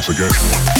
Once again.